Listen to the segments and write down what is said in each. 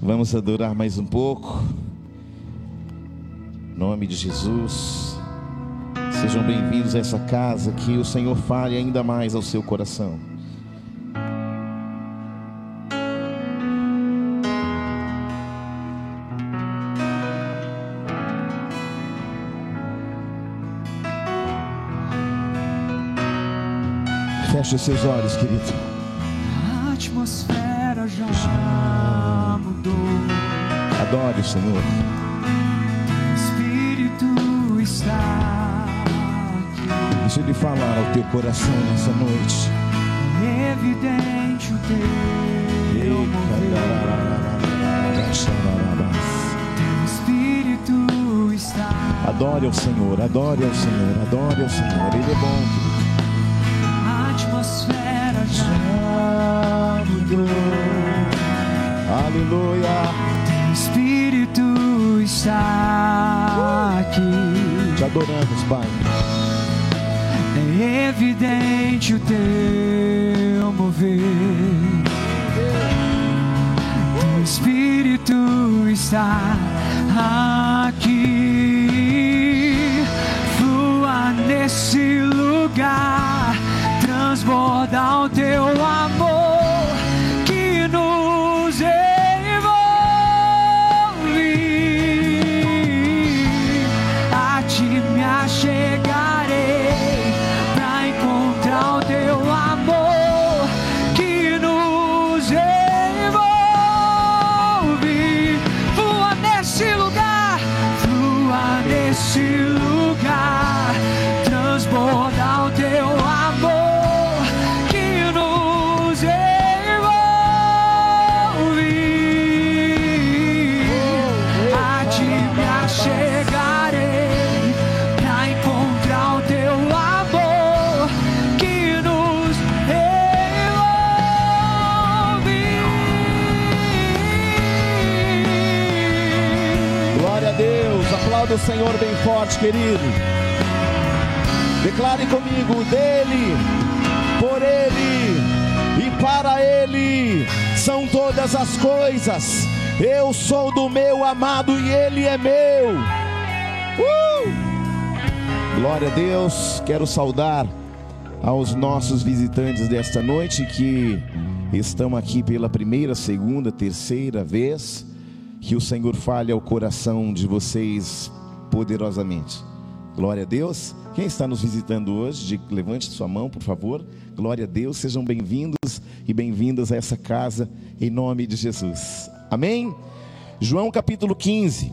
Vamos adorar mais um pouco. Em nome de Jesus. Sejam bem-vindos a essa casa que o Senhor fale ainda mais ao seu coração. Feche os seus olhos, querido. Adore o Senhor. Espírito está aqui. Deixa Ele falar ao teu coração nessa noite. É evidente o teu mover. Espírito está Adore ao Senhor, adore ao Senhor, adore ao Senhor. Ele é bom. A atmosfera já mudou. Aleluia. Espírito está aqui. Te adoramos, Pai. É evidente o teu mover. O Espírito está aqui. Flua nesse lugar. Transborda o teu amor Senhor bem forte, querido. Declare comigo: dele, por ele e para ele são todas as coisas. Eu sou do meu amado e ele é meu. Uh! Glória a Deus. Quero saudar aos nossos visitantes desta noite que estão aqui pela primeira, segunda, terceira vez. Que o Senhor fale ao coração de vocês poderosamente. Glória a Deus. Quem está nos visitando hoje, levante sua mão, por favor. Glória a Deus. Sejam bem-vindos e bem-vindas a essa casa, em nome de Jesus. Amém? João capítulo 15.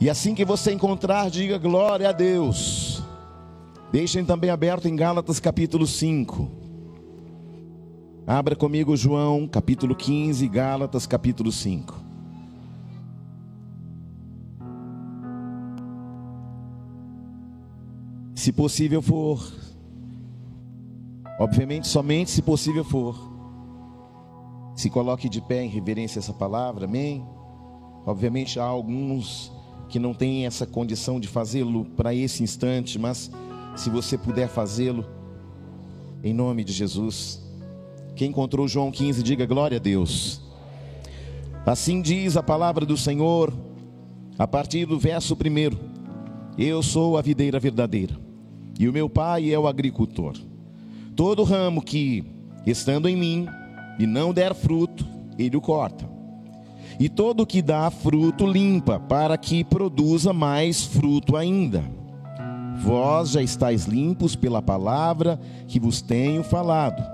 E assim que você encontrar, diga glória a Deus. Deixem também aberto em Gálatas capítulo 5. Abra comigo João capítulo 15, Gálatas capítulo 5. Se possível for, obviamente somente se possível for, se coloque de pé em reverência a essa palavra, amém? Obviamente há alguns que não têm essa condição de fazê-lo para esse instante, mas se você puder fazê-lo, em nome de Jesus. Quem encontrou João 15, diga glória a Deus. Assim diz a palavra do Senhor, a partir do verso 1. Eu sou a videira verdadeira, e o meu pai é o agricultor. Todo ramo que, estando em mim, e não der fruto, ele o corta. E todo que dá fruto limpa, para que produza mais fruto ainda. Vós já estáis limpos pela palavra que vos tenho falado.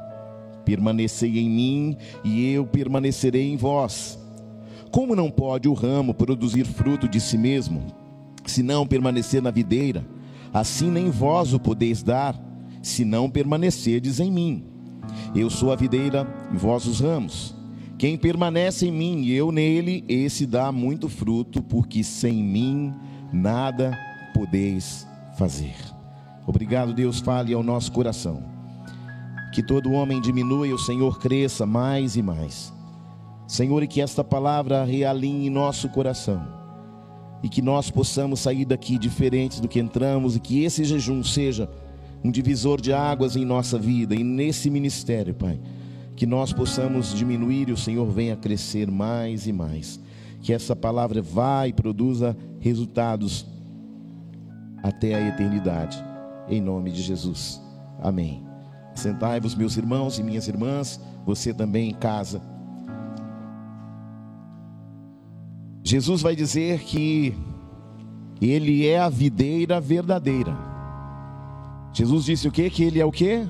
Permanecei em mim, e eu permanecerei em vós. Como não pode o ramo produzir fruto de si mesmo, se não permanecer na videira? Assim nem vós o podeis dar, se não permanecerdes em mim. Eu sou a videira e vós os ramos. Quem permanece em mim e eu nele, esse dá muito fruto, porque sem mim nada podeis fazer. Obrigado, Deus, fale ao nosso coração. Que todo homem diminua e o Senhor cresça mais e mais. Senhor, e que esta palavra realinhe nosso coração. E que nós possamos sair daqui diferentes do que entramos e que esse jejum seja um divisor de águas em nossa vida e nesse ministério, Pai. que nós possamos diminuir e o Senhor venha crescer mais e mais. Que essa palavra vá e produza resultados até a eternidade. Em nome de Jesus. Amém. Sentai-vos, meus irmãos e minhas irmãs, você também em casa. Jesus vai dizer que ele é a videira verdadeira. Jesus disse o quê? Que ele é o quê?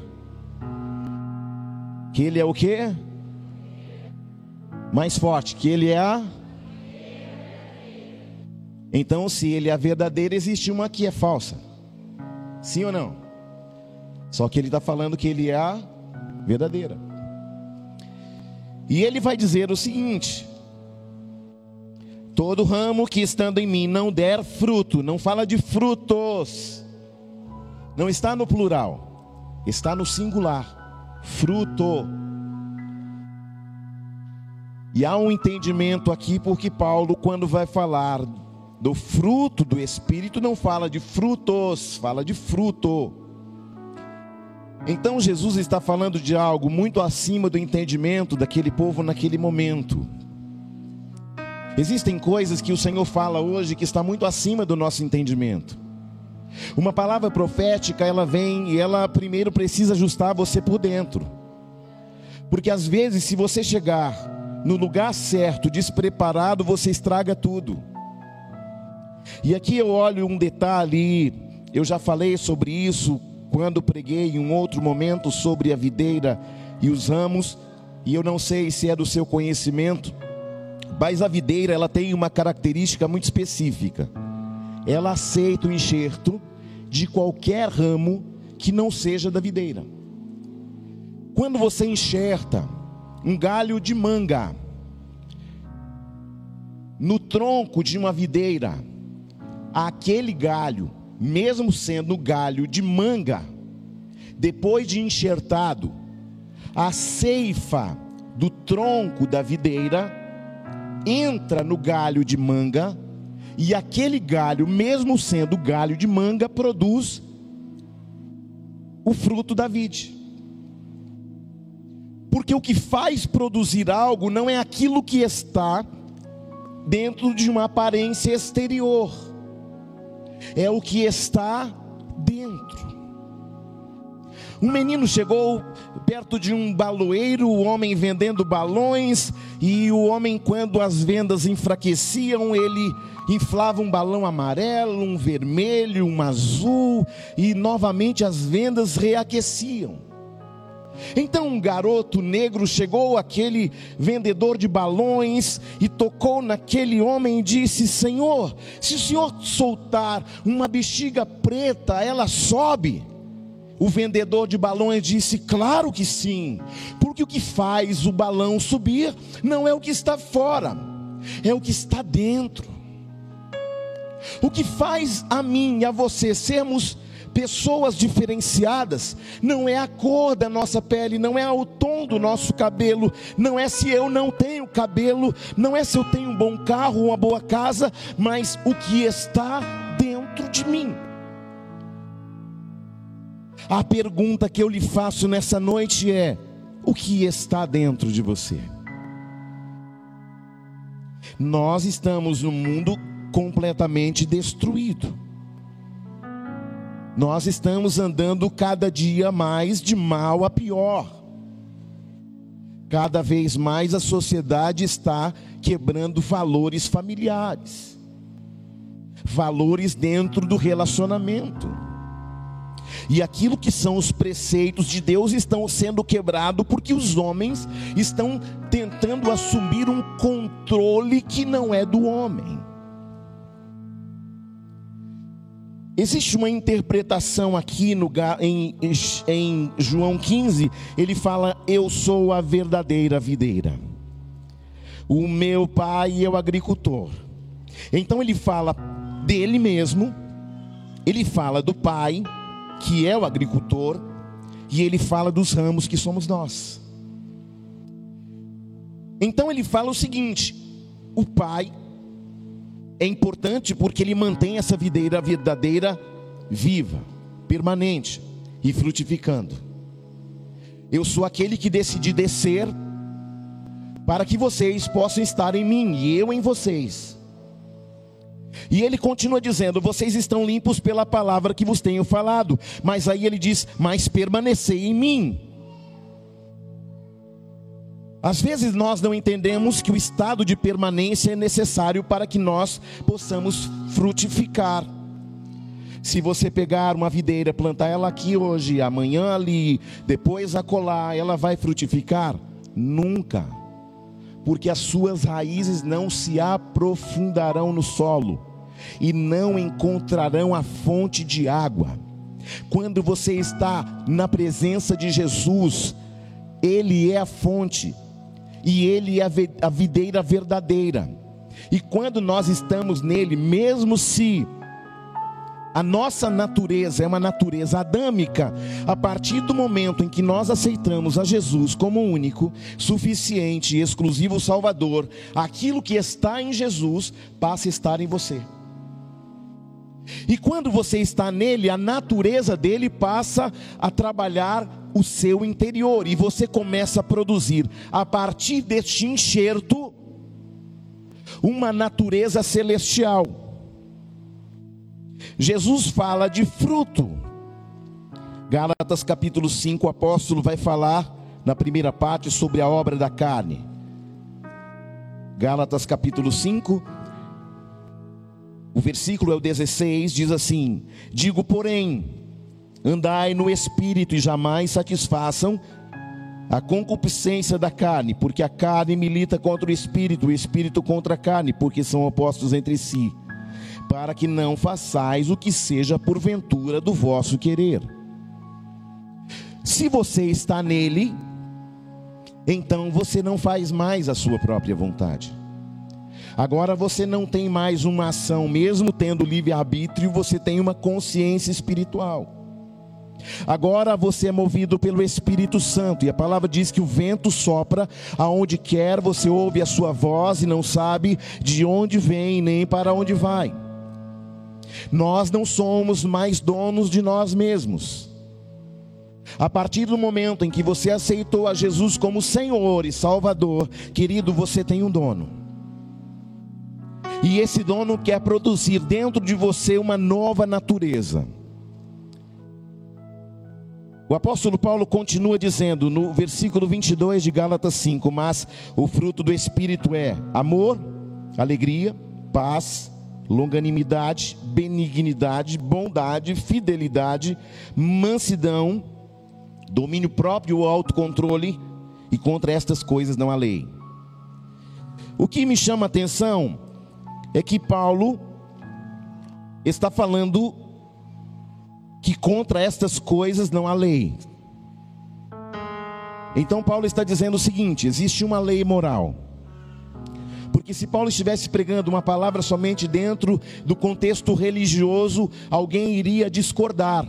Que ele é o quê? Mais forte, que ele é a Então, se ele é a verdadeira, existe uma que é falsa. Sim ou não? Só que ele está falando que ele é a verdadeira. E ele vai dizer o seguinte: Todo ramo que estando em mim não der fruto, não fala de frutos, não está no plural, está no singular, fruto. E há um entendimento aqui, porque Paulo, quando vai falar do fruto do Espírito, não fala de frutos, fala de fruto. Então Jesus está falando de algo muito acima do entendimento daquele povo naquele momento. Existem coisas que o Senhor fala hoje que está muito acima do nosso entendimento. Uma palavra profética, ela vem e ela primeiro precisa ajustar você por dentro. Porque às vezes, se você chegar no lugar certo, despreparado, você estraga tudo. E aqui eu olho um detalhe, eu já falei sobre isso quando preguei em um outro momento sobre a videira e os ramos, e eu não sei se é do seu conhecimento, mas a videira ela tem uma característica muito específica. Ela aceita o enxerto de qualquer ramo que não seja da videira. Quando você enxerta um galho de manga no tronco de uma videira, aquele galho, mesmo sendo galho de manga, depois de enxertado, a ceifa do tronco da videira entra no galho de manga, e aquele galho, mesmo sendo galho de manga, produz o fruto da vide. Porque o que faz produzir algo não é aquilo que está dentro de uma aparência exterior, é o que está dentro. Um menino chegou perto de um baloeiro, o homem vendendo balões, e o homem, quando as vendas enfraqueciam, ele inflava um balão amarelo, um vermelho, um azul, e novamente as vendas reaqueciam. Então um garoto negro chegou àquele vendedor de balões e tocou naquele homem e disse: Senhor, se o senhor soltar uma bexiga preta, ela sobe. O vendedor de balões disse: Claro que sim, porque o que faz o balão subir não é o que está fora, é o que está dentro. O que faz a mim e a você sermos pessoas diferenciadas não é a cor da nossa pele, não é o tom do nosso cabelo, não é se eu não tenho cabelo, não é se eu tenho um bom carro, uma boa casa, mas o que está dentro de mim. A pergunta que eu lhe faço nessa noite é: o que está dentro de você? Nós estamos num mundo completamente destruído. Nós estamos andando cada dia mais de mal a pior. Cada vez mais a sociedade está quebrando valores familiares, valores dentro do relacionamento. E aquilo que são os preceitos de Deus estão sendo quebrados porque os homens estão tentando assumir um controle que não é do homem. Existe uma interpretação aqui no, em, em João 15, ele fala: Eu sou a verdadeira videira, o meu pai é o agricultor. Então ele fala dele mesmo, ele fala do pai, que é o agricultor, e ele fala dos ramos que somos nós. Então ele fala o seguinte: o pai é importante porque ele mantém essa videira verdadeira viva, permanente e frutificando. Eu sou aquele que decidi descer para que vocês possam estar em mim e eu em vocês. E ele continua dizendo: Vocês estão limpos pela palavra que vos tenho falado. Mas aí ele diz: Mas permanecei em mim. Às vezes nós não entendemos que o estado de permanência é necessário para que nós possamos frutificar. Se você pegar uma videira, plantar ela aqui hoje, amanhã ali, depois acolá, ela vai frutificar? Nunca. Porque as suas raízes não se aprofundarão no solo e não encontrarão a fonte de água. Quando você está na presença de Jesus, Ele é a fonte e Ele é a videira verdadeira. E quando nós estamos nele, mesmo se a nossa natureza é uma natureza adâmica, a partir do momento em que nós aceitamos a Jesus como único, suficiente e exclusivo Salvador, aquilo que está em Jesus passa a estar em você. E quando você está nele, a natureza dele passa a trabalhar o seu interior e você começa a produzir, a partir deste enxerto, uma natureza celestial. Jesus fala de fruto. Gálatas capítulo 5, o apóstolo vai falar na primeira parte sobre a obra da carne. Gálatas capítulo 5, o versículo é o 16, diz assim: Digo, porém, andai no espírito e jamais satisfaçam a concupiscência da carne, porque a carne milita contra o espírito, o espírito contra a carne, porque são opostos entre si, para que não façais o que seja porventura do vosso querer. Se você está nele, então você não faz mais a sua própria vontade. Agora você não tem mais uma ação, mesmo tendo livre-arbítrio, você tem uma consciência espiritual. Agora você é movido pelo Espírito Santo, e a palavra diz que o vento sopra aonde quer, você ouve a sua voz e não sabe de onde vem nem para onde vai. Nós não somos mais donos de nós mesmos. A partir do momento em que você aceitou a Jesus como Senhor e Salvador, querido, você tem um dono. E esse dono quer produzir dentro de você uma nova natureza. O apóstolo Paulo continua dizendo no versículo 22 de Gálatas 5: Mas o fruto do Espírito é amor, alegria, paz, longanimidade, benignidade, bondade, fidelidade, mansidão, domínio próprio ou autocontrole, e contra estas coisas não há lei. O que me chama a atenção é que Paulo está falando que contra estas coisas não há lei. Então Paulo está dizendo o seguinte: existe uma lei moral. Porque se Paulo estivesse pregando uma palavra somente dentro do contexto religioso, alguém iria discordar.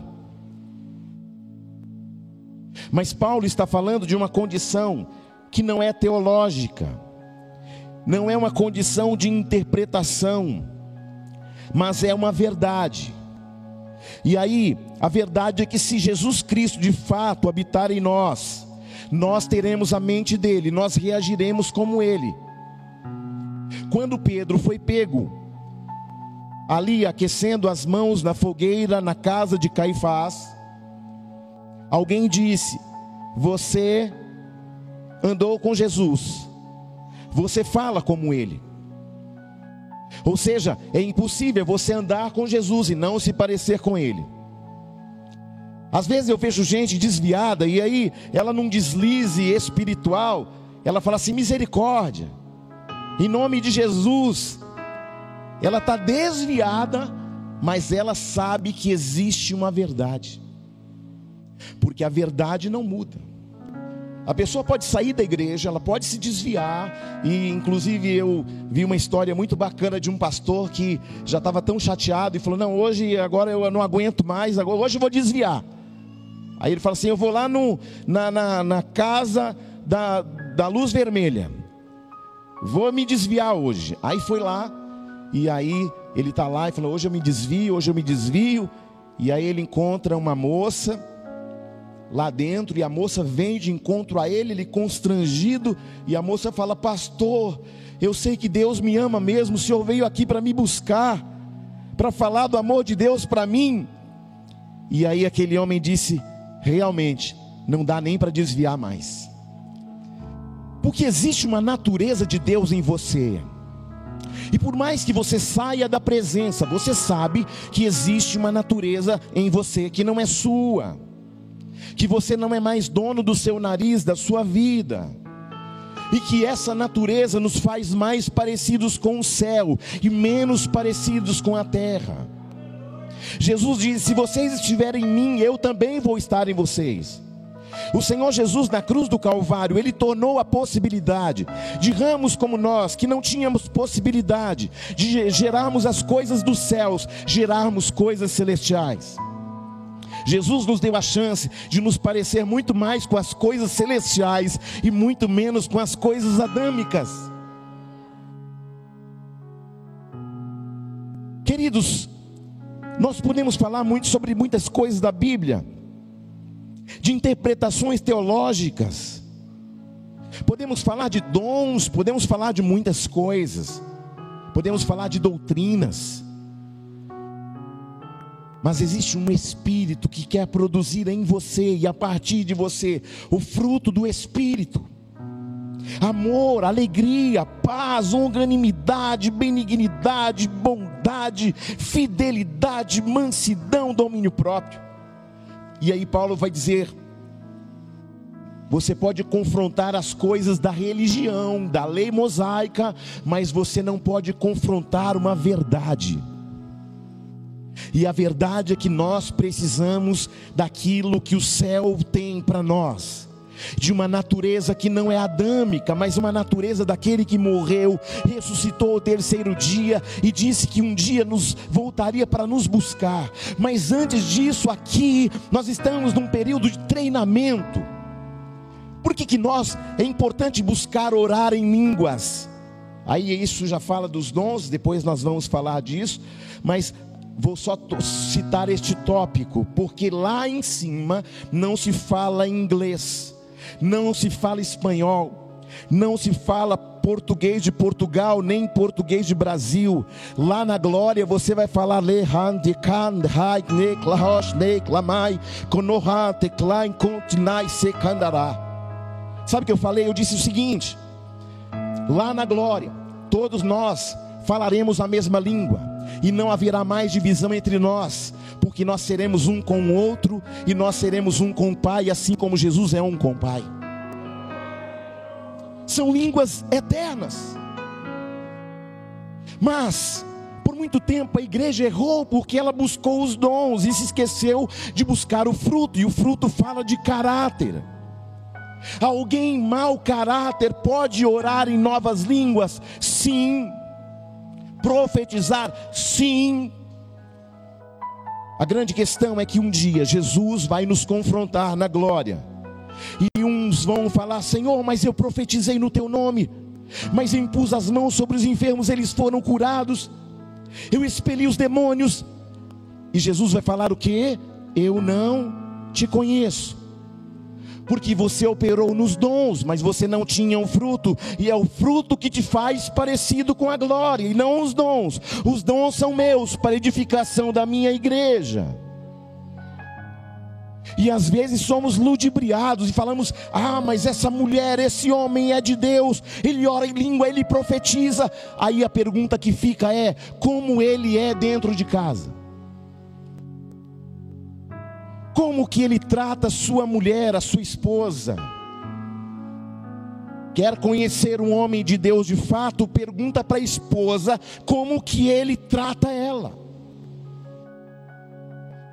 Mas Paulo está falando de uma condição que não é teológica não é uma condição de interpretação, mas é uma verdade. E aí, a verdade é que se Jesus Cristo de fato habitar em nós, nós teremos a mente dele, nós reagiremos como ele. Quando Pedro foi pego, ali aquecendo as mãos na fogueira na casa de Caifás, alguém disse: Você andou com Jesus você fala como ele. Ou seja, é impossível você andar com Jesus e não se parecer com ele. Às vezes eu vejo gente desviada e aí ela num deslize espiritual, ela fala assim: misericórdia, em nome de Jesus. Ela está desviada, mas ela sabe que existe uma verdade, porque a verdade não muda. A pessoa pode sair da igreja, ela pode se desviar, e inclusive eu vi uma história muito bacana de um pastor que já estava tão chateado e falou: Não, hoje, agora eu não aguento mais, agora, hoje eu vou desviar. Aí ele fala assim: Eu vou lá no, na, na, na casa da, da luz vermelha, vou me desviar hoje. Aí foi lá, e aí ele está lá e falou: Hoje eu me desvio, hoje eu me desvio. E aí ele encontra uma moça lá dentro e a moça vem de encontro a ele, ele constrangido, e a moça fala: Pastor, eu sei que Deus me ama mesmo, o senhor veio aqui para me buscar, para falar do amor de Deus para mim. E aí aquele homem disse: Realmente, não dá nem para desviar mais, porque existe uma natureza de Deus em você. E por mais que você saia da presença, você sabe que existe uma natureza em você que não é sua que você não é mais dono do seu nariz, da sua vida. E que essa natureza nos faz mais parecidos com o céu e menos parecidos com a terra. Jesus disse: Se vocês estiverem em mim, eu também vou estar em vocês. O Senhor Jesus, na cruz do Calvário, Ele tornou a possibilidade de ramos como nós, que não tínhamos possibilidade de gerarmos as coisas dos céus, gerarmos coisas celestiais. Jesus nos deu a chance de nos parecer muito mais com as coisas celestiais e muito menos com as coisas adâmicas. Queridos, nós podemos falar muito sobre muitas coisas da Bíblia, de interpretações teológicas, podemos falar de dons, podemos falar de muitas coisas, podemos falar de doutrinas, mas existe um espírito que quer produzir em você e a partir de você o fruto do espírito. Amor, alegria, paz, longanimidade, benignidade, bondade, fidelidade, mansidão, domínio próprio. E aí Paulo vai dizer: você pode confrontar as coisas da religião, da lei mosaica, mas você não pode confrontar uma verdade. E a verdade é que nós precisamos daquilo que o céu tem para nós. De uma natureza que não é adâmica, mas uma natureza daquele que morreu, ressuscitou o terceiro dia e disse que um dia nos voltaria para nos buscar. Mas antes disso, aqui nós estamos num período de treinamento. Por que, que nós é importante buscar orar em línguas? Aí isso já fala dos dons, depois nós vamos falar disso, mas Vou só citar este tópico, porque lá em cima não se fala inglês, não se fala espanhol, não se fala português de Portugal, nem português de Brasil. Lá na glória você vai falar le de kan hai ne klahosh ne klamai konoha te klein kontinai sekandará. Sabe o que eu falei? Eu disse o seguinte: lá na glória, todos nós falaremos a mesma língua e não haverá mais divisão entre nós, porque nós seremos um com o outro e nós seremos um com o Pai, assim como Jesus é um com o Pai. São línguas eternas. Mas por muito tempo a igreja errou porque ela buscou os dons e se esqueceu de buscar o fruto, e o fruto fala de caráter. Alguém mau caráter pode orar em novas línguas? Sim profetizar? Sim. A grande questão é que um dia Jesus vai nos confrontar na glória. E uns vão falar: Senhor, mas eu profetizei no teu nome. Mas impus as mãos sobre os enfermos, eles foram curados. Eu expeli os demônios. E Jesus vai falar o que? Eu não te conheço porque você operou nos dons, mas você não tinha um fruto, e é o fruto que te faz parecido com a glória, e não os dons. Os dons são meus para edificação da minha igreja. E às vezes somos ludibriados e falamos: ah, mas essa mulher, esse homem é de Deus, ele ora em língua, ele profetiza. Aí a pergunta que fica é: como ele é dentro de casa? Como que ele trata sua mulher, a sua esposa. Quer conhecer um homem de Deus de fato? Pergunta para a esposa como que ele trata ela.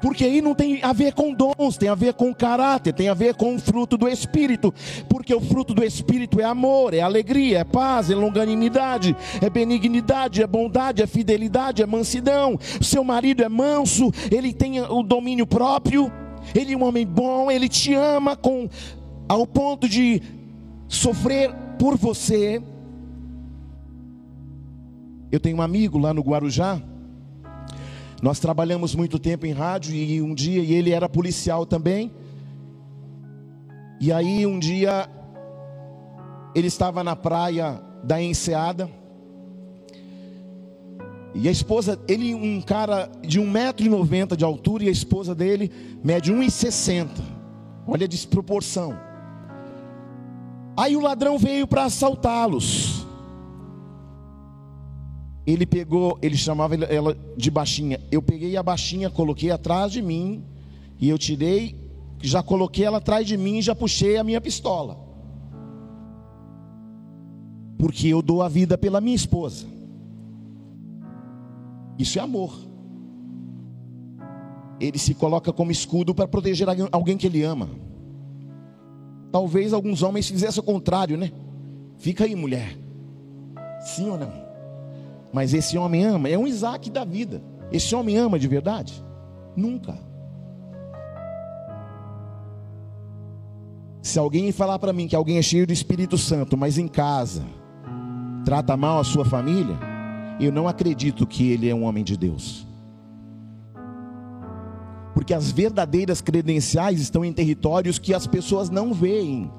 Porque aí não tem a ver com dons, tem a ver com caráter, tem a ver com o fruto do Espírito. Porque o fruto do Espírito é amor, é alegria, é paz, é longanimidade, é benignidade, é bondade, é fidelidade, é mansidão. Seu marido é manso, ele tem o domínio próprio ele é um homem bom, ele te ama com ao ponto de sofrer por você. Eu tenho um amigo lá no Guarujá. Nós trabalhamos muito tempo em rádio e um dia e ele era policial também. E aí um dia ele estava na praia da Enseada. E a esposa, ele um cara de 1,90m de altura e a esposa dele mede 1,60. Olha a desproporção. Aí o ladrão veio para assaltá-los. Ele pegou, ele chamava ela de baixinha. Eu peguei a baixinha, coloquei atrás de mim e eu tirei, já coloquei ela atrás de mim e já puxei a minha pistola. Porque eu dou a vida pela minha esposa. Isso é amor. Ele se coloca como escudo para proteger alguém que ele ama. Talvez alguns homens fizessem o contrário, né? Fica aí, mulher. Sim ou não? Mas esse homem ama, é um Isaac da vida. Esse homem ama de verdade? Nunca. Se alguém falar para mim que alguém é cheio do Espírito Santo, mas em casa trata mal a sua família, eu não acredito que ele é um homem de Deus. Porque as verdadeiras credenciais estão em territórios que as pessoas não veem.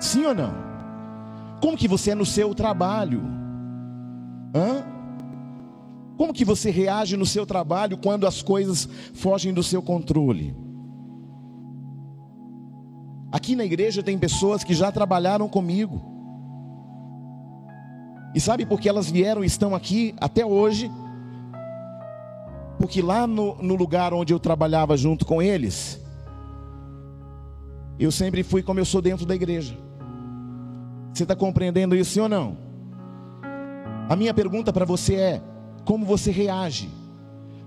Sim ou não? Como que você é no seu trabalho? Hã? Como que você reage no seu trabalho quando as coisas fogem do seu controle? Aqui na igreja tem pessoas que já trabalharam comigo. E sabe por que elas vieram e estão aqui até hoje? Porque lá no, no lugar onde eu trabalhava junto com eles, eu sempre fui como eu sou dentro da igreja. Você está compreendendo isso sim ou não? A minha pergunta para você é: como você reage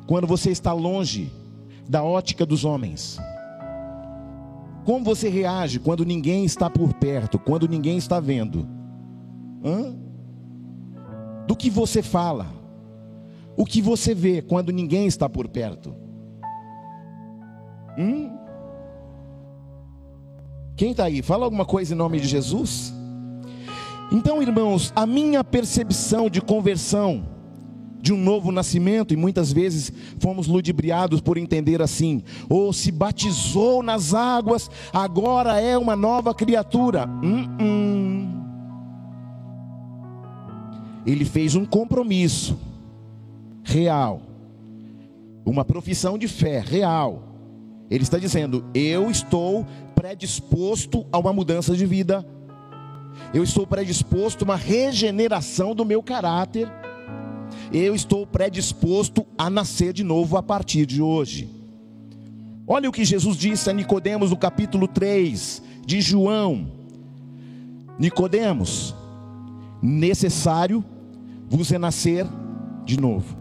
quando você está longe da ótica dos homens? Como você reage quando ninguém está por perto, quando ninguém está vendo? Hã? Do que você fala? O que você vê quando ninguém está por perto? Hum? Quem está aí? Fala alguma coisa em nome de Jesus? Então, irmãos, a minha percepção de conversão de um novo nascimento, e muitas vezes fomos ludibriados por entender assim: ou se batizou nas águas, agora é uma nova criatura. Hum, hum. Ele fez um compromisso real, uma profissão de fé real. Ele está dizendo: Eu estou predisposto a uma mudança de vida, eu estou predisposto a uma regeneração do meu caráter eu estou predisposto a nascer de novo a partir de hoje. Olha o que Jesus disse a Nicodemos no capítulo 3 de João. Nicodemos, necessário vos é nascer de novo.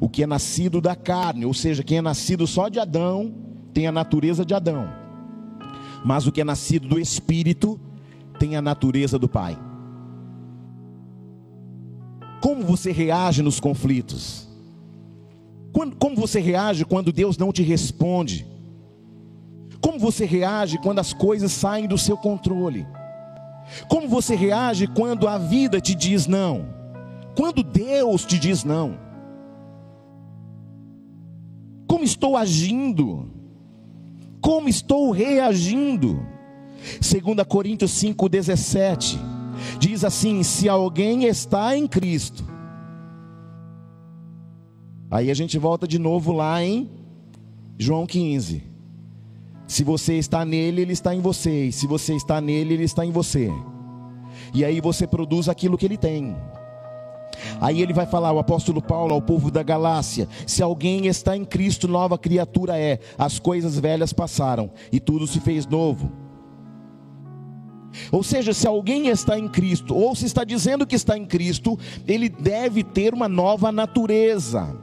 O que é nascido da carne, ou seja, quem é nascido só de Adão, tem a natureza de Adão. Mas o que é nascido do espírito tem a natureza do Pai. Como você reage nos conflitos? Como você reage quando Deus não te responde? Como você reage quando as coisas saem do seu controle? Como você reage quando a vida te diz não? Quando Deus te diz não? Como estou agindo? Como estou reagindo? 2 Coríntios 5,17 Diz assim: se alguém está em Cristo. Aí a gente volta de novo lá em João 15. Se você está nele, ele está em você. E se você está nele, ele está em você. E aí você produz aquilo que ele tem. Aí ele vai falar, o apóstolo Paulo, ao povo da Galácia: se alguém está em Cristo, nova criatura é. As coisas velhas passaram e tudo se fez novo. Ou seja, se alguém está em Cristo, ou se está dizendo que está em Cristo, ele deve ter uma nova natureza.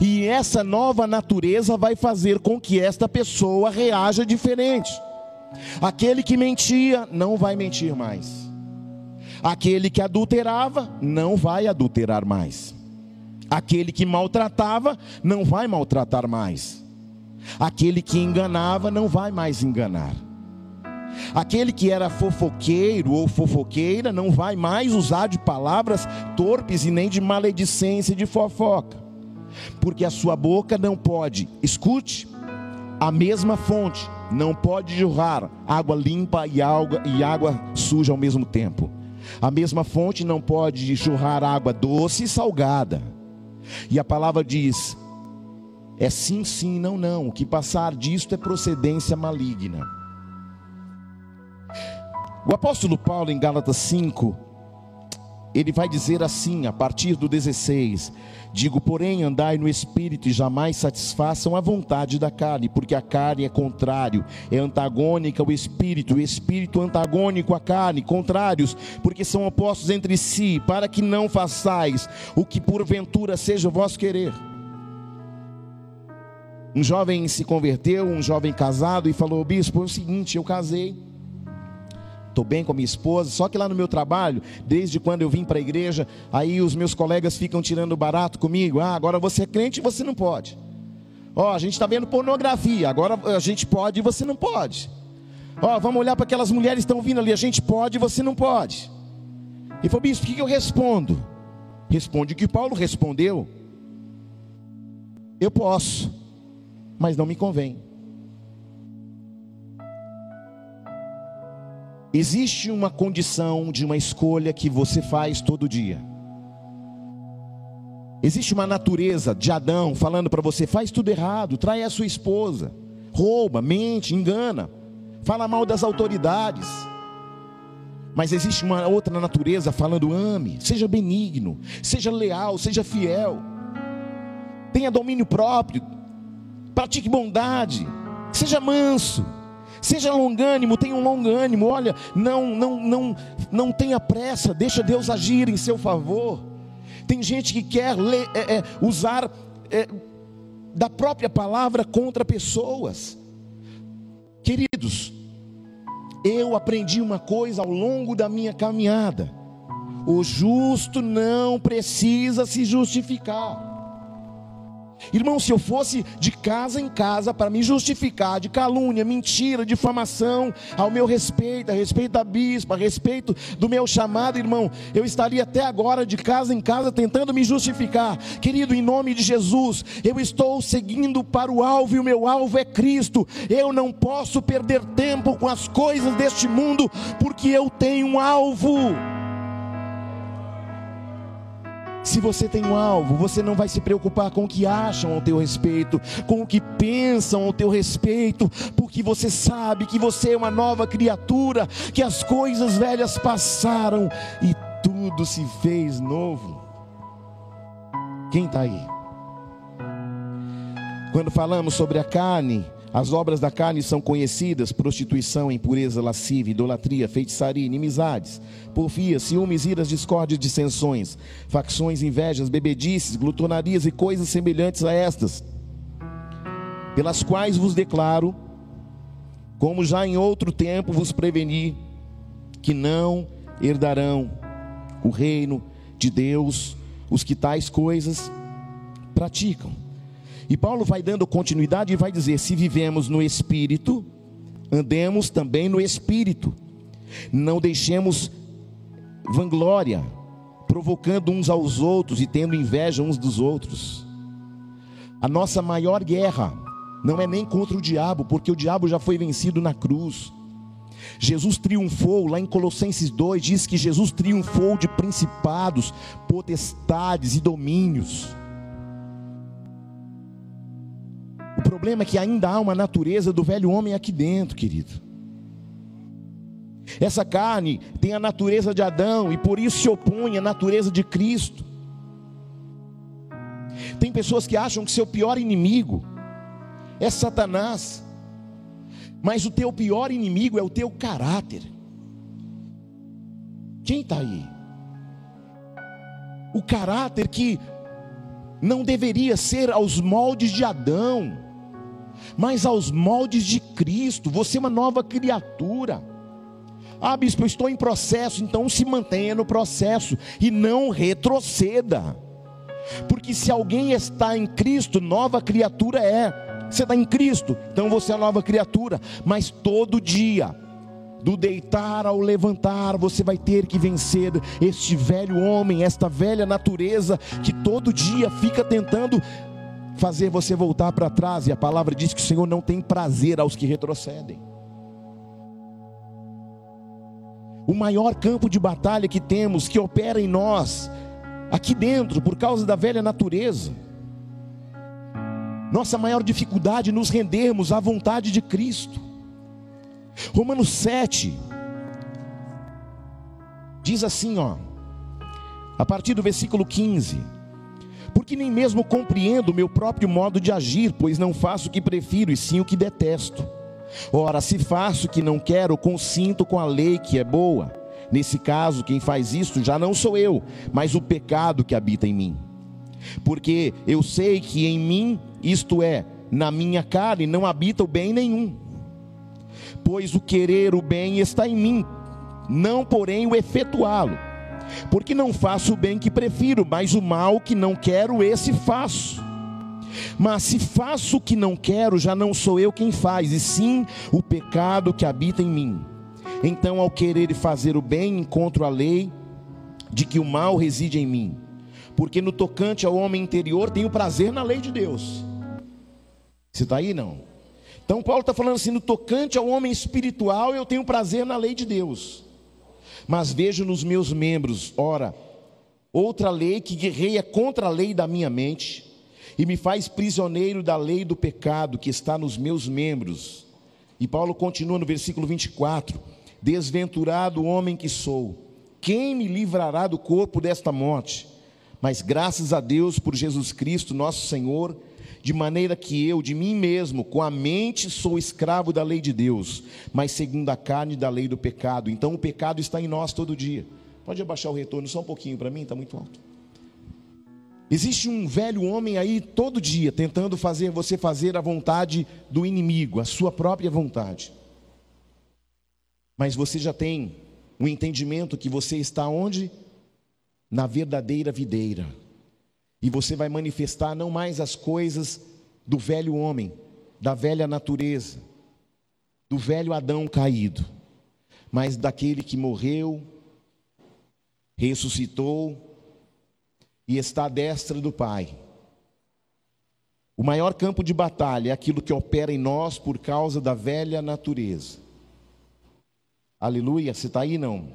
E essa nova natureza vai fazer com que esta pessoa reaja diferente. Aquele que mentia não vai mentir mais. Aquele que adulterava não vai adulterar mais. Aquele que maltratava não vai maltratar mais. Aquele que enganava não vai mais enganar. Aquele que era fofoqueiro ou fofoqueira não vai mais usar de palavras torpes e nem de maledicência e de fofoca, porque a sua boca não pode, escute, A mesma fonte não pode jorrar água limpa e água, e água suja ao mesmo tempo. A mesma fonte não pode jorrar água doce e salgada. E a palavra diz: é sim, sim, não, não. O que passar disto é procedência maligna. O apóstolo Paulo, em Gálatas 5, ele vai dizer assim, a partir do 16: Digo, porém, andai no espírito e jamais satisfaçam a vontade da carne, porque a carne é contrário, é antagônica ao espírito, o espírito antagônico à carne, contrários, porque são opostos entre si, para que não façais o que porventura seja o vosso querer. Um jovem se converteu, um jovem casado, e falou: Bispo, é o seguinte, eu casei, estou bem com a minha esposa, só que lá no meu trabalho, desde quando eu vim para a igreja, aí os meus colegas ficam tirando barato comigo. Ah, agora você é crente e você não pode. Ó, oh, a gente está vendo pornografia, agora a gente pode e você não pode. Ó, oh, vamos olhar para aquelas mulheres que estão vindo ali, a gente pode e você não pode. E falou, bispo, o que eu respondo? Responde o que Paulo respondeu. Eu posso mas não me convém. Existe uma condição de uma escolha que você faz todo dia. Existe uma natureza de Adão falando para você: faz tudo errado, trai a sua esposa, rouba, mente, engana, fala mal das autoridades. Mas existe uma outra natureza falando: ame, seja benigno, seja leal, seja fiel, tenha domínio próprio, pratique bondade, seja manso, seja longânimo, tenha um longânimo. Olha, não, não, não, não tenha pressa, deixa Deus agir em seu favor. Tem gente que quer ler, é, é, usar é, da própria palavra contra pessoas. Queridos, eu aprendi uma coisa ao longo da minha caminhada: o justo não precisa se justificar. Irmão, se eu fosse de casa em casa para me justificar de calúnia, mentira, difamação ao meu respeito, a respeito da bispa, a respeito do meu chamado, irmão, eu estaria até agora de casa em casa tentando me justificar. Querido, em nome de Jesus, eu estou seguindo para o alvo e o meu alvo é Cristo. Eu não posso perder tempo com as coisas deste mundo, porque eu tenho um alvo. Se você tem um alvo, você não vai se preocupar com o que acham ao teu respeito, com o que pensam ao teu respeito, porque você sabe que você é uma nova criatura, que as coisas velhas passaram e tudo se fez novo. Quem está aí? Quando falamos sobre a carne, as obras da carne são conhecidas: prostituição, impureza, lascívia, idolatria, feitiçaria, inimizades, porfia, ciúmes, iras, discórdias, dissensões, facções, invejas, bebedices, glutonarias e coisas semelhantes a estas, pelas quais vos declaro, como já em outro tempo vos preveni, que não herdarão o reino de Deus os que tais coisas praticam. E Paulo vai dando continuidade e vai dizer: se vivemos no espírito, andemos também no espírito. Não deixemos vanglória, provocando uns aos outros e tendo inveja uns dos outros. A nossa maior guerra não é nem contra o diabo, porque o diabo já foi vencido na cruz. Jesus triunfou, lá em Colossenses 2 diz que Jesus triunfou de principados, potestades e domínios. Problema é que ainda há uma natureza do velho homem aqui dentro, querido. Essa carne tem a natureza de Adão e por isso se opõe à natureza de Cristo. Tem pessoas que acham que seu pior inimigo é Satanás, mas o teu pior inimigo é o teu caráter. Quem está aí? O caráter que não deveria ser aos moldes de Adão mas aos moldes de Cristo. Você é uma nova criatura. Ah, bispo, eu estou em processo, então se mantenha no processo e não retroceda. Porque se alguém está em Cristo, nova criatura é. Você está em Cristo, então você é nova criatura. Mas todo dia, do deitar ao levantar, você vai ter que vencer este velho homem, esta velha natureza que todo dia fica tentando fazer você voltar para trás, e a palavra diz que o Senhor não tem prazer aos que retrocedem. O maior campo de batalha que temos, que opera em nós, aqui dentro, por causa da velha natureza. Nossa maior dificuldade é nos rendermos à vontade de Cristo. Romanos 7 diz assim, ó, a partir do versículo 15: Porque nem mesmo compreendo o meu próprio modo de agir, pois não faço o que prefiro, e sim o que detesto. Ora, se faço o que não quero, consinto com a lei que é boa. Nesse caso, quem faz isso já não sou eu, mas o pecado que habita em mim. Porque eu sei que em mim, isto é, na minha carne, não habita o bem nenhum. Pois o querer o bem está em mim, não porém o efetuá-lo. Porque não faço o bem que prefiro, mas o mal que não quero, esse faço. Mas se faço o que não quero, já não sou eu quem faz, e sim o pecado que habita em mim. Então, ao querer fazer o bem, encontro a lei de que o mal reside em mim. Porque no tocante ao homem interior, tenho prazer na lei de Deus. Você está aí? Não. Então, Paulo está falando assim: no tocante ao homem espiritual, eu tenho prazer na lei de Deus. Mas vejo nos meus membros, ora, outra lei que guerreia contra a lei da minha mente e me faz prisioneiro da lei do pecado que está nos meus membros. E Paulo continua no versículo 24: Desventurado homem que sou, quem me livrará do corpo desta morte? Mas graças a Deus por Jesus Cristo, nosso Senhor, de maneira que eu, de mim mesmo, com a mente sou escravo da lei de Deus, mas segundo a carne da lei do pecado. Então o pecado está em nós todo dia. Pode abaixar o retorno só um pouquinho para mim, está muito alto. Existe um velho homem aí todo dia tentando fazer você fazer a vontade do inimigo, a sua própria vontade. Mas você já tem um entendimento que você está onde? Na verdadeira videira. E você vai manifestar não mais as coisas do velho homem, da velha natureza, do velho Adão caído, mas daquele que morreu, ressuscitou e está à destra do Pai. O maior campo de batalha é aquilo que opera em nós por causa da velha natureza. Aleluia, você está aí não?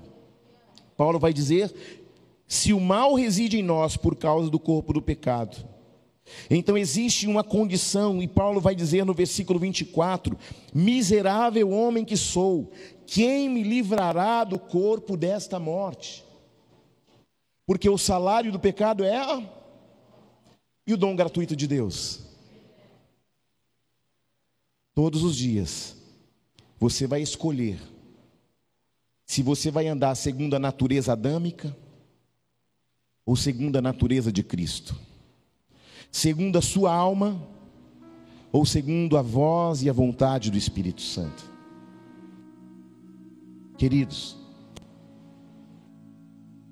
Paulo vai dizer: se o mal reside em nós por causa do corpo do pecado, então existe uma condição, e Paulo vai dizer no versículo 24: Miserável homem que sou, quem me livrará do corpo desta morte? Porque o salário do pecado é a... e o dom gratuito de Deus. Todos os dias, você vai escolher se você vai andar segundo a natureza adâmica ou segundo a natureza de Cristo, segundo a sua alma ou segundo a voz e a vontade do Espírito Santo. Queridos,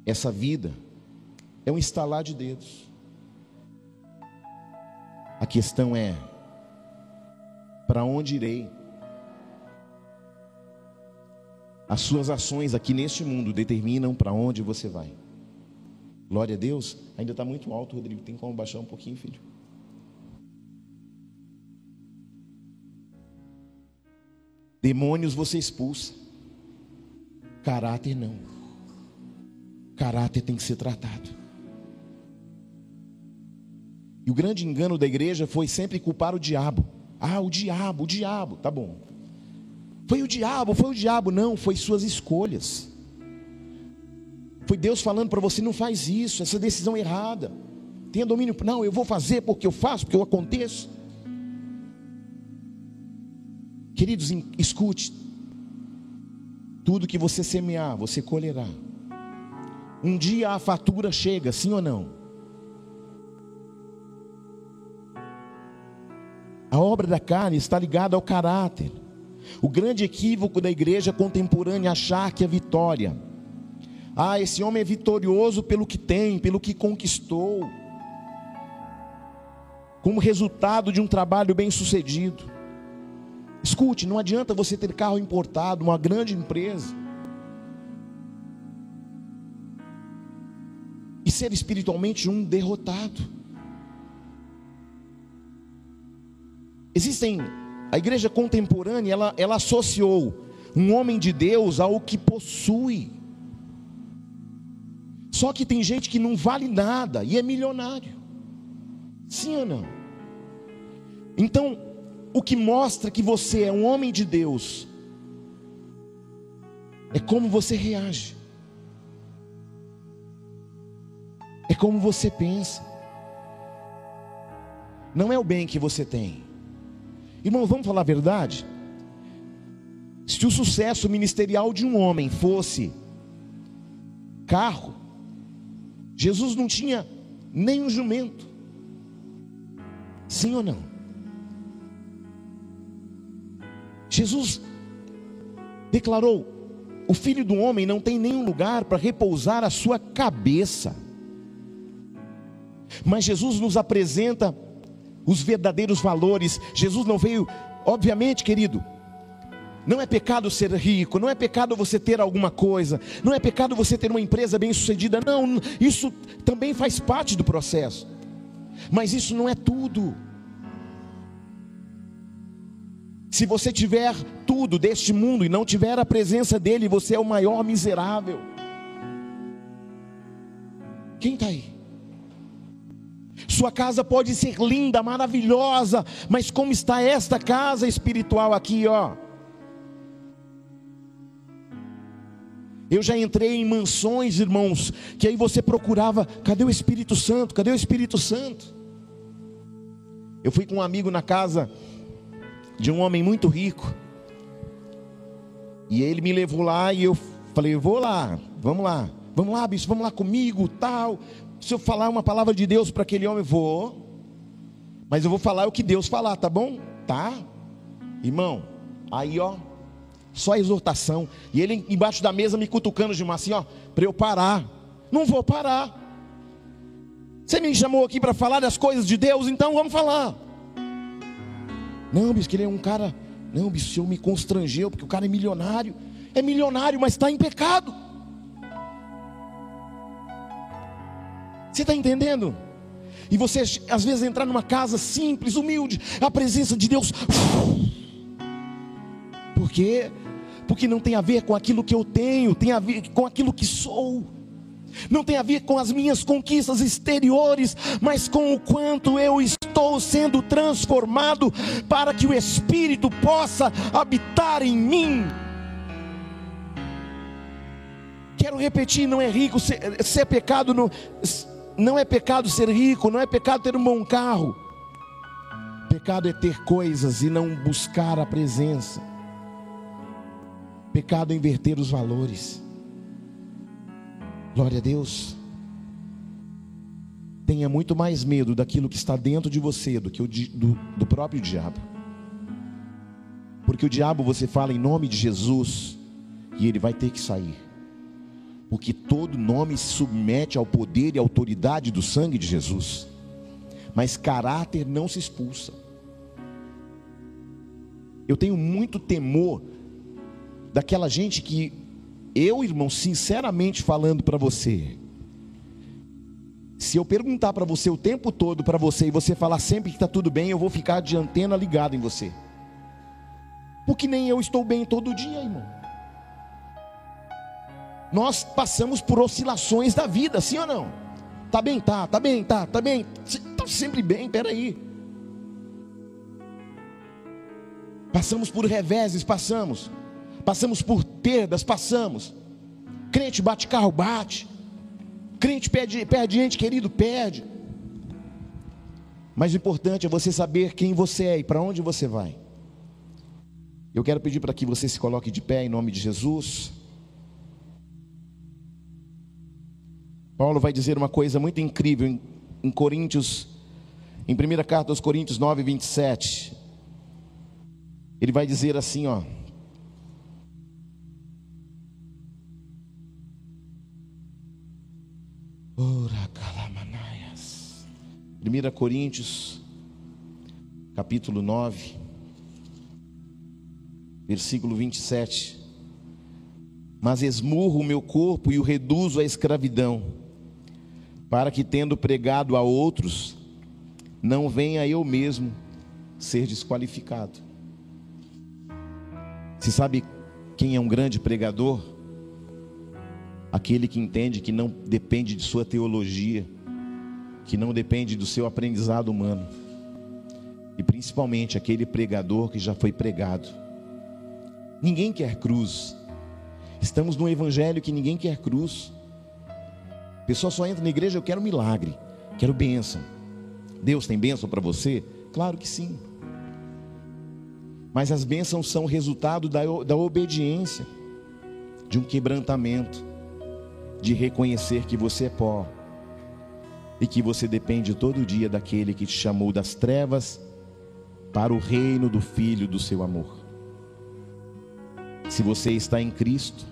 essa vida é um estalar de dedos. A questão é: para onde irei? As suas ações aqui neste mundo determinam para onde você vai. Glória a Deus. Ainda está muito alto, Rodrigo. Tem como baixar um pouquinho, filho? Demônios você expulsa. Caráter não. Caráter tem que ser tratado. E o grande engano da igreja foi sempre culpar o diabo. Ah, o diabo, o diabo. Tá bom. Foi o diabo, foi o diabo. Não, foi suas escolhas. Foi Deus falando para você: não faz isso, essa decisão é errada. Tenha domínio. Não, eu vou fazer porque eu faço, porque eu aconteço. Queridos, escute. Tudo que você semear, você colherá. Um dia a fatura chega, sim ou não? A obra da carne está ligada ao caráter. O grande equívoco da igreja contemporânea é achar que é vitória. Ah, esse homem é vitorioso pelo que tem, pelo que conquistou, como resultado de um trabalho bem sucedido. Escute, não adianta você ter carro importado, uma grande empresa, e ser espiritualmente um derrotado. Existem. A igreja contemporânea, ela, ela associou um homem de Deus ao que possui. Só que tem gente que não vale nada e é milionário. Sim ou não? Então, o que mostra que você é um homem de Deus é como você reage, é como você pensa, não é o bem que você tem. Irmão, vamos falar a verdade? Se o sucesso ministerial de um homem fosse carro, Jesus não tinha nem um jumento. Sim ou não? Jesus declarou: o filho do homem não tem nenhum lugar para repousar a sua cabeça. Mas Jesus nos apresenta os verdadeiros valores. Jesus não veio, obviamente, querido, não é pecado ser rico, não é pecado você ter alguma coisa, não é pecado você ter uma empresa bem-sucedida, não, isso também faz parte do processo. Mas isso não é tudo. Se você tiver tudo deste mundo e não tiver a presença dele, você é o maior miserável. Quem está aí? Sua casa pode ser linda, maravilhosa, mas como está esta casa espiritual aqui, ó? Eu já entrei em mansões, irmãos, que aí você procurava, cadê o Espírito Santo? Cadê o Espírito Santo? Eu fui com um amigo na casa de um homem muito rico. E ele me levou lá e eu falei: "Vou lá, vamos lá. Vamos lá, bicho, vamos lá comigo, tal. Se eu falar uma palavra de Deus para aquele homem, vou. Mas eu vou falar o que Deus falar, tá bom? Tá? Irmão, aí ó, só exortação. E ele embaixo da mesa me cutucando de uma assim, ó, para eu parar. Não vou parar. Você me chamou aqui para falar das coisas de Deus, então vamos falar. Não, bicho, que ele é um cara. Não, bicho, o senhor me constrangeu, porque o cara é milionário. É milionário, mas está em pecado. Você está entendendo? E você às vezes entrar numa casa simples, humilde, a presença de Deus. Porque porque não tem a ver com aquilo que eu tenho, tem a ver com aquilo que sou. Não tem a ver com as minhas conquistas exteriores, mas com o quanto eu estou sendo transformado para que o Espírito possa habitar em mim. Quero repetir, não é rico ser, ser pecado, no, não é pecado ser rico, não é pecado ter um bom carro. Pecado é ter coisas e não buscar a presença. Pecado é inverter os valores. Glória a Deus. Tenha muito mais medo daquilo que está dentro de você do que o do, do próprio diabo. Porque o diabo você fala em nome de Jesus e ele vai ter que sair. Porque todo nome se submete ao poder e autoridade do sangue de Jesus. Mas caráter não se expulsa. Eu tenho muito temor daquela gente que eu, irmão, sinceramente falando para você, se eu perguntar para você o tempo todo para você e você falar sempre que está tudo bem, eu vou ficar de antena ligada em você. Porque nem eu estou bem todo dia, irmão. Nós passamos por oscilações da vida, sim ou não? Tá bem, tá, tá bem, tá, tá bem. Tá sempre bem, peraí. Passamos por reveses, passamos. Passamos por perdas, passamos. Crente bate carro, bate. Crente perde, perde gente querido, perde. Mas o importante é você saber quem você é e para onde você vai. Eu quero pedir para que você se coloque de pé em nome de Jesus. Paulo vai dizer uma coisa muito incrível em, em Coríntios, em primeira carta aos Coríntios 9, 27. Ele vai dizer assim, ó. Ora, calamanaias. 1 Coríntios, capítulo 9, versículo 27. Mas esmurro o meu corpo e o reduzo à escravidão, para que, tendo pregado a outros, não venha eu mesmo ser desqualificado. Se sabe quem é um grande pregador? Aquele que entende que não depende de sua teologia, que não depende do seu aprendizado humano, e principalmente aquele pregador que já foi pregado. Ninguém quer cruz. Estamos num evangelho que ninguém quer cruz. A pessoa só entra na igreja, eu quero milagre, quero bênção. Deus tem bênção para você? Claro que sim. Mas as bênçãos são resultado da, da obediência, de um quebrantamento, de reconhecer que você é pó e que você depende todo dia daquele que te chamou das trevas para o reino do Filho do seu amor. Se você está em Cristo,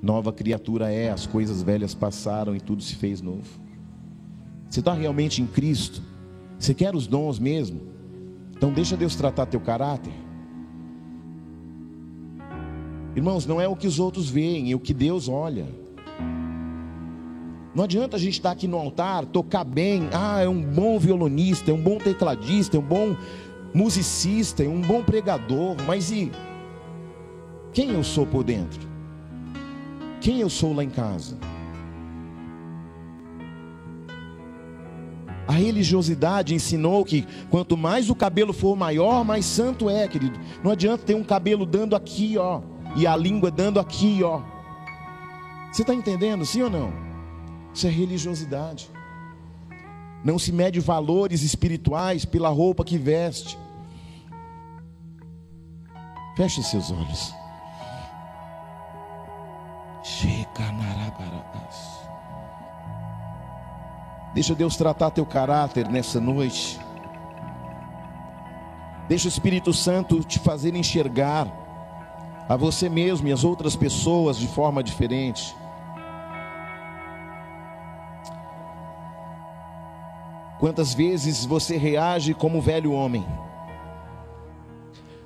nova criatura é, as coisas velhas passaram e tudo se fez novo. Você está realmente em Cristo? Você quer os dons mesmo? Então deixa Deus tratar teu caráter. Irmãos, não é o que os outros veem, é o que Deus olha. Não adianta a gente estar aqui no altar, tocar bem, ah, é um bom violonista, é um bom tecladista, é um bom musicista, é um bom pregador, mas e quem eu sou por dentro? Quem eu sou lá em casa? A religiosidade ensinou que quanto mais o cabelo for maior, mais santo é, querido. Não adianta ter um cabelo dando aqui, ó e a língua dando aqui, ó. Você está entendendo, sim ou não? Isso é religiosidade. Não se mede valores espirituais pela roupa que veste. Feche seus olhos. Deixa Deus tratar teu caráter nessa noite. Deixa o Espírito Santo te fazer enxergar a você mesmo e as outras pessoas de forma diferente. Quantas vezes você reage como velho homem?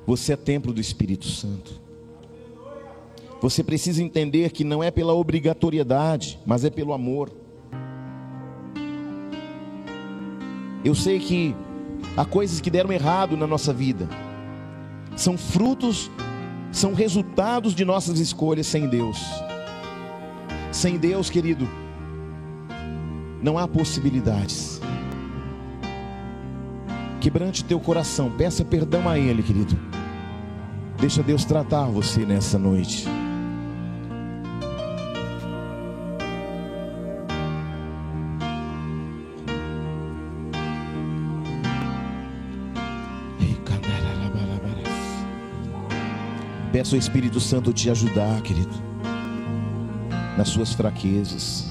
Você é templo do Espírito Santo. Você precisa entender que não é pela obrigatoriedade, mas é pelo amor. Eu sei que há coisas que deram errado na nossa vida, são frutos são resultados de nossas escolhas sem Deus. Sem Deus, querido, não há possibilidades. Quebrante teu coração, peça perdão a Ele, querido. Deixa Deus tratar você nessa noite. Peço ao Espírito Santo te ajudar, querido, nas suas fraquezas.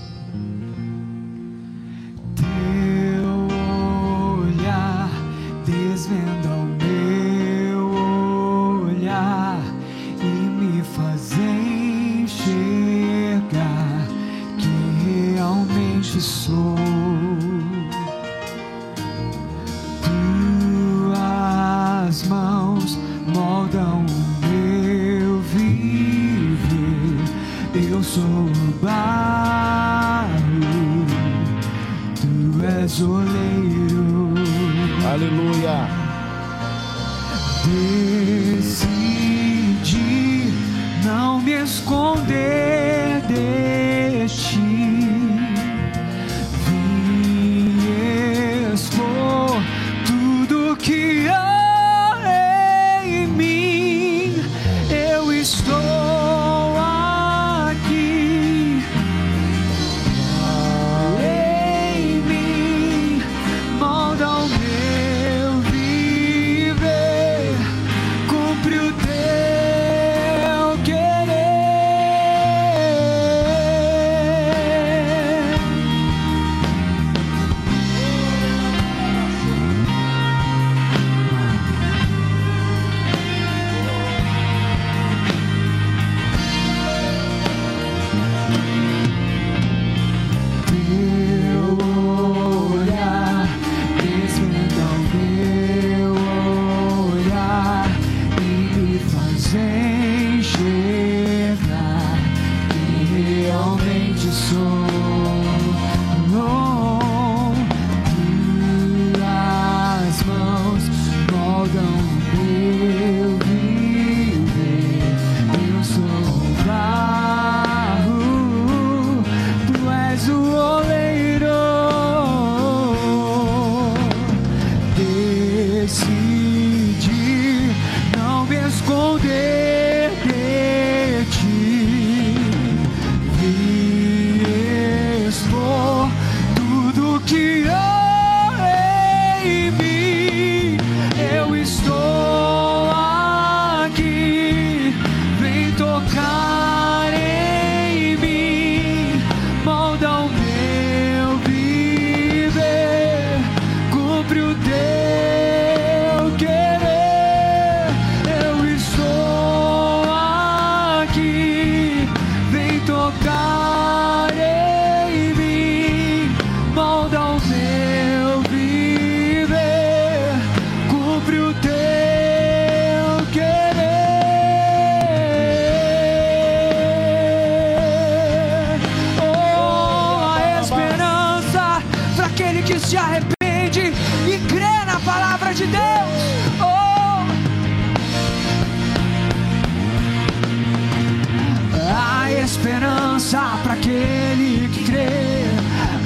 Esperança para aquele que crê.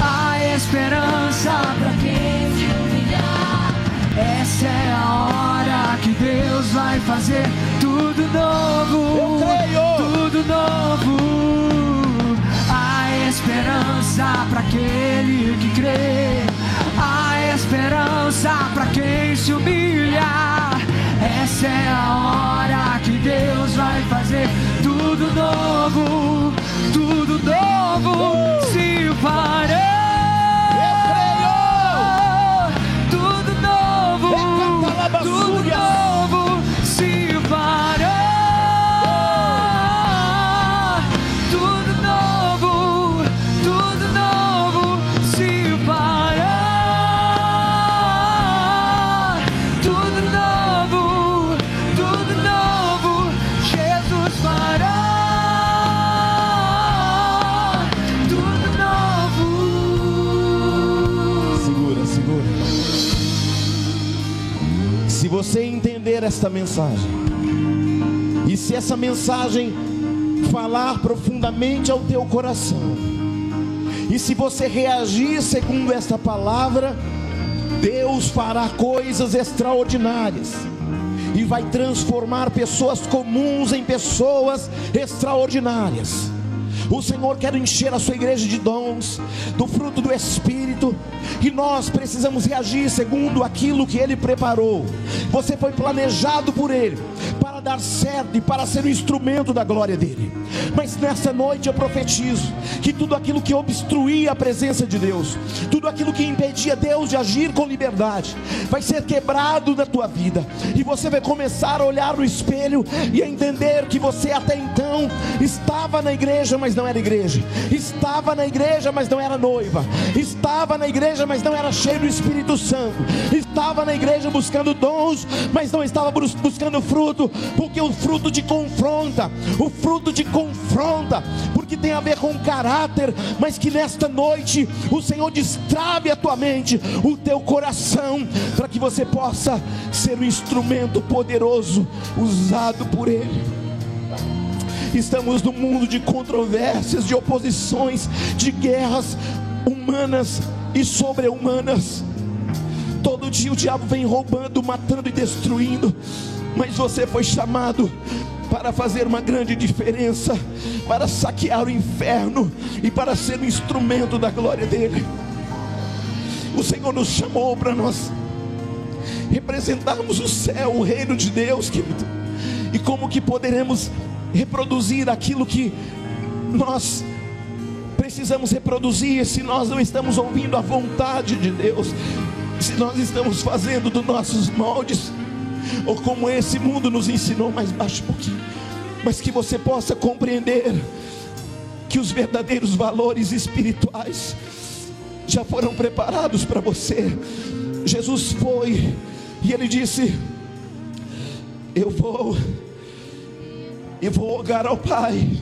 Há esperança para quem se humilhar. Essa é a hora que Deus vai fazer tudo novo. Tudo novo. Há esperança para aquele que crê. Há esperança para quem se humilha. Essa é a hora que Deus vai fazer tudo novo, tudo novo esta mensagem, e se essa mensagem falar profundamente ao teu coração, e se você reagir segundo esta palavra, Deus fará coisas extraordinárias e vai transformar pessoas comuns em pessoas extraordinárias. O Senhor quer encher a sua igreja de dons, do fruto do Espírito, e nós precisamos reagir segundo aquilo que Ele preparou. Você foi planejado por Ele dar certo e para ser um instrumento da glória dele. Mas nessa noite eu profetizo que tudo aquilo que obstruía a presença de Deus, tudo aquilo que impedia Deus de agir com liberdade, vai ser quebrado na tua vida, e você vai começar a olhar no espelho e a entender que você até então estava na igreja, mas não era igreja, estava na igreja, mas não era noiva, estava na igreja, mas não era cheio do Espírito Santo, estava na igreja buscando dons, mas não estava bus- buscando fruto, porque o fruto te confronta, o fruto te confronta, porque tem a ver com caráter, mas que nesta noite o Senhor destrave a tua mente, o teu coração, para que você possa ser um instrumento poderoso usado por Ele. Estamos num mundo de controvérsias, de oposições, de guerras humanas e sobre-humanas. Todo dia o diabo vem roubando, matando e destruindo, mas você foi chamado para fazer uma grande diferença, para saquear o inferno e para ser um instrumento da glória dele. O Senhor nos chamou para nós representarmos o céu, o reino de Deus, querido. E como que poderemos reproduzir aquilo que nós precisamos reproduzir se nós não estamos ouvindo a vontade de Deus, se nós estamos fazendo dos nossos moldes, ou como esse mundo nos ensinou, mais baixo um pouquinho, mas que você possa compreender que os verdadeiros valores espirituais já foram preparados para você. Jesus foi e ele disse: Eu vou e vou rogar ao Pai,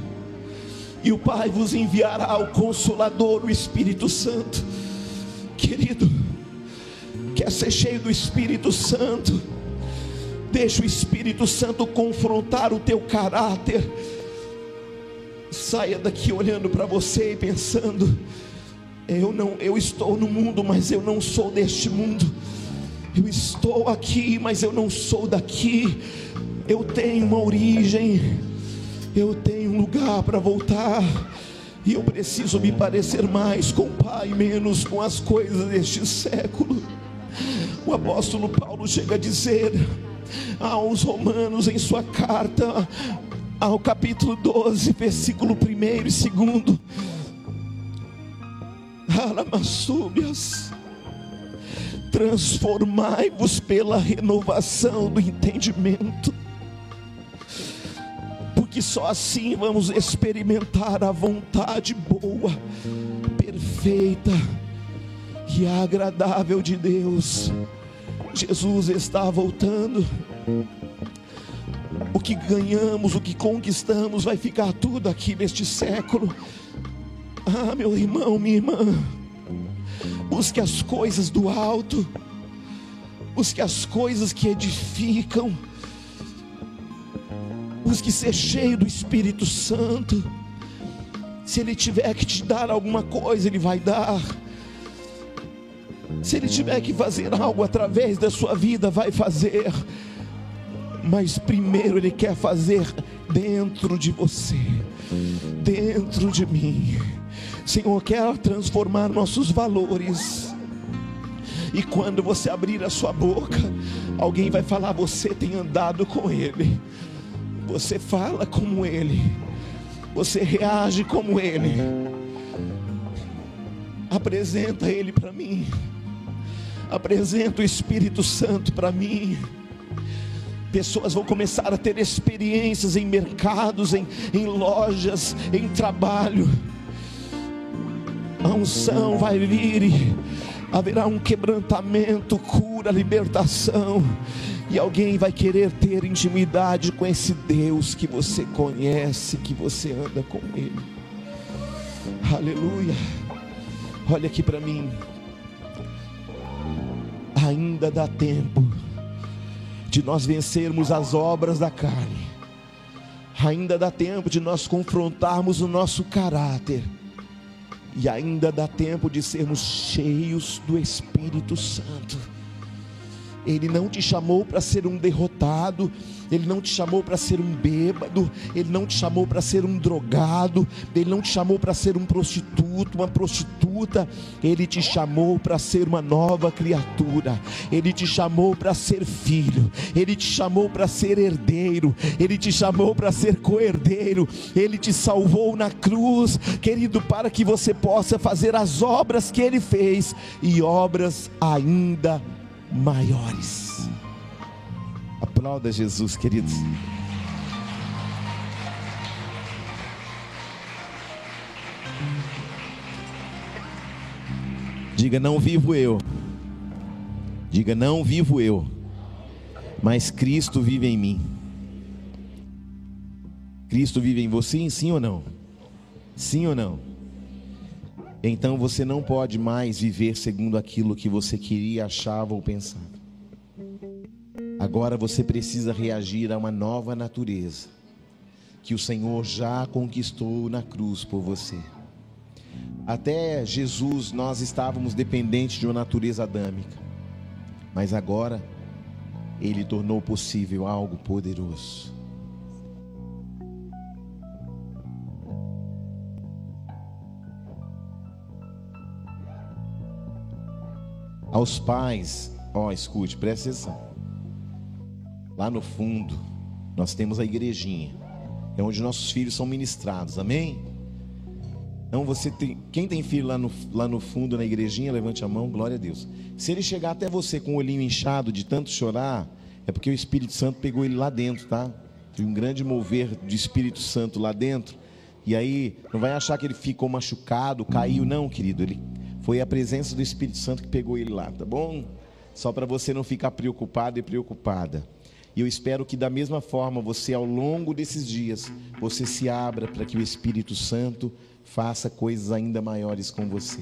e o Pai vos enviará o Consolador, o Espírito Santo. Querido, quer ser cheio do Espírito Santo? Deixa o Espírito Santo confrontar o teu caráter. Saia daqui olhando para você e pensando: eu não, eu estou no mundo, mas eu não sou deste mundo. Eu estou aqui, mas eu não sou daqui. Eu tenho uma origem. Eu tenho um lugar para voltar. E eu preciso me parecer mais com o Pai, menos com as coisas deste século. O apóstolo Paulo chega a dizer aos Romanos em sua carta, ao capítulo 12, versículo 1 e 2. Alamasúbias, transformai-vos pela renovação do entendimento, porque só assim vamos experimentar a vontade boa, perfeita e agradável de Deus. Jesus está voltando. O que ganhamos, o que conquistamos, vai ficar tudo aqui neste século. Ah, meu irmão, minha irmã, Busque as coisas do alto. Busque as coisas que edificam. Busque ser cheio do Espírito Santo. Se Ele tiver que te dar alguma coisa, Ele vai dar. Se Ele tiver que fazer algo através da sua vida, vai fazer. Mas primeiro Ele quer fazer dentro de você, dentro de mim. Senhor, quer transformar nossos valores. E quando você abrir a sua boca, alguém vai falar: Você tem andado com Ele, você fala como Ele, você reage como Ele. Apresenta Ele para mim, apresenta o Espírito Santo para mim. Pessoas vão começar a ter experiências em mercados, em, em lojas, em trabalho. A unção vai vir e haverá um quebrantamento, cura, libertação. E alguém vai querer ter intimidade com esse Deus que você conhece, que você anda com Ele. Aleluia. Olha aqui para mim. Ainda dá tempo de nós vencermos as obras da carne. Ainda dá tempo de nós confrontarmos o nosso caráter. E ainda dá tempo de sermos cheios do Espírito Santo. Ele não te chamou para ser um derrotado, Ele não te chamou para ser um bêbado, Ele não te chamou para ser um drogado, Ele não te chamou para ser um prostituto, uma prostituta, Ele te chamou para ser uma nova criatura, Ele te chamou para ser filho, Ele te chamou para ser herdeiro, Ele te chamou para ser co-herdeiro, Ele te salvou na cruz, querido, para que você possa fazer as obras que Ele fez e obras ainda maiores maiores. Aplauda Jesus, queridos. Diga: Não vivo eu. Diga: Não vivo eu. Mas Cristo vive em mim. Cristo vive em você, sim ou não? Sim ou não? Então você não pode mais viver segundo aquilo que você queria, achava ou pensava. Agora você precisa reagir a uma nova natureza que o Senhor já conquistou na cruz por você. Até Jesus nós estávamos dependentes de uma natureza adâmica, mas agora Ele tornou possível algo poderoso. Aos pais, ó, oh, escute, presta atenção. Lá no fundo, nós temos a igrejinha. É onde nossos filhos são ministrados, amém? Então você tem, quem tem filho lá no, lá no fundo na igrejinha, levante a mão, glória a Deus. Se ele chegar até você com o olhinho inchado de tanto chorar, é porque o Espírito Santo pegou ele lá dentro, tá? Tem um grande mover de Espírito Santo lá dentro. E aí, não vai achar que ele ficou machucado, caiu, não, querido. Ele foi a presença do Espírito Santo que pegou ele lá, tá bom? Só para você não ficar preocupado e preocupada. E eu espero que da mesma forma você ao longo desses dias você se abra para que o Espírito Santo faça coisas ainda maiores com você.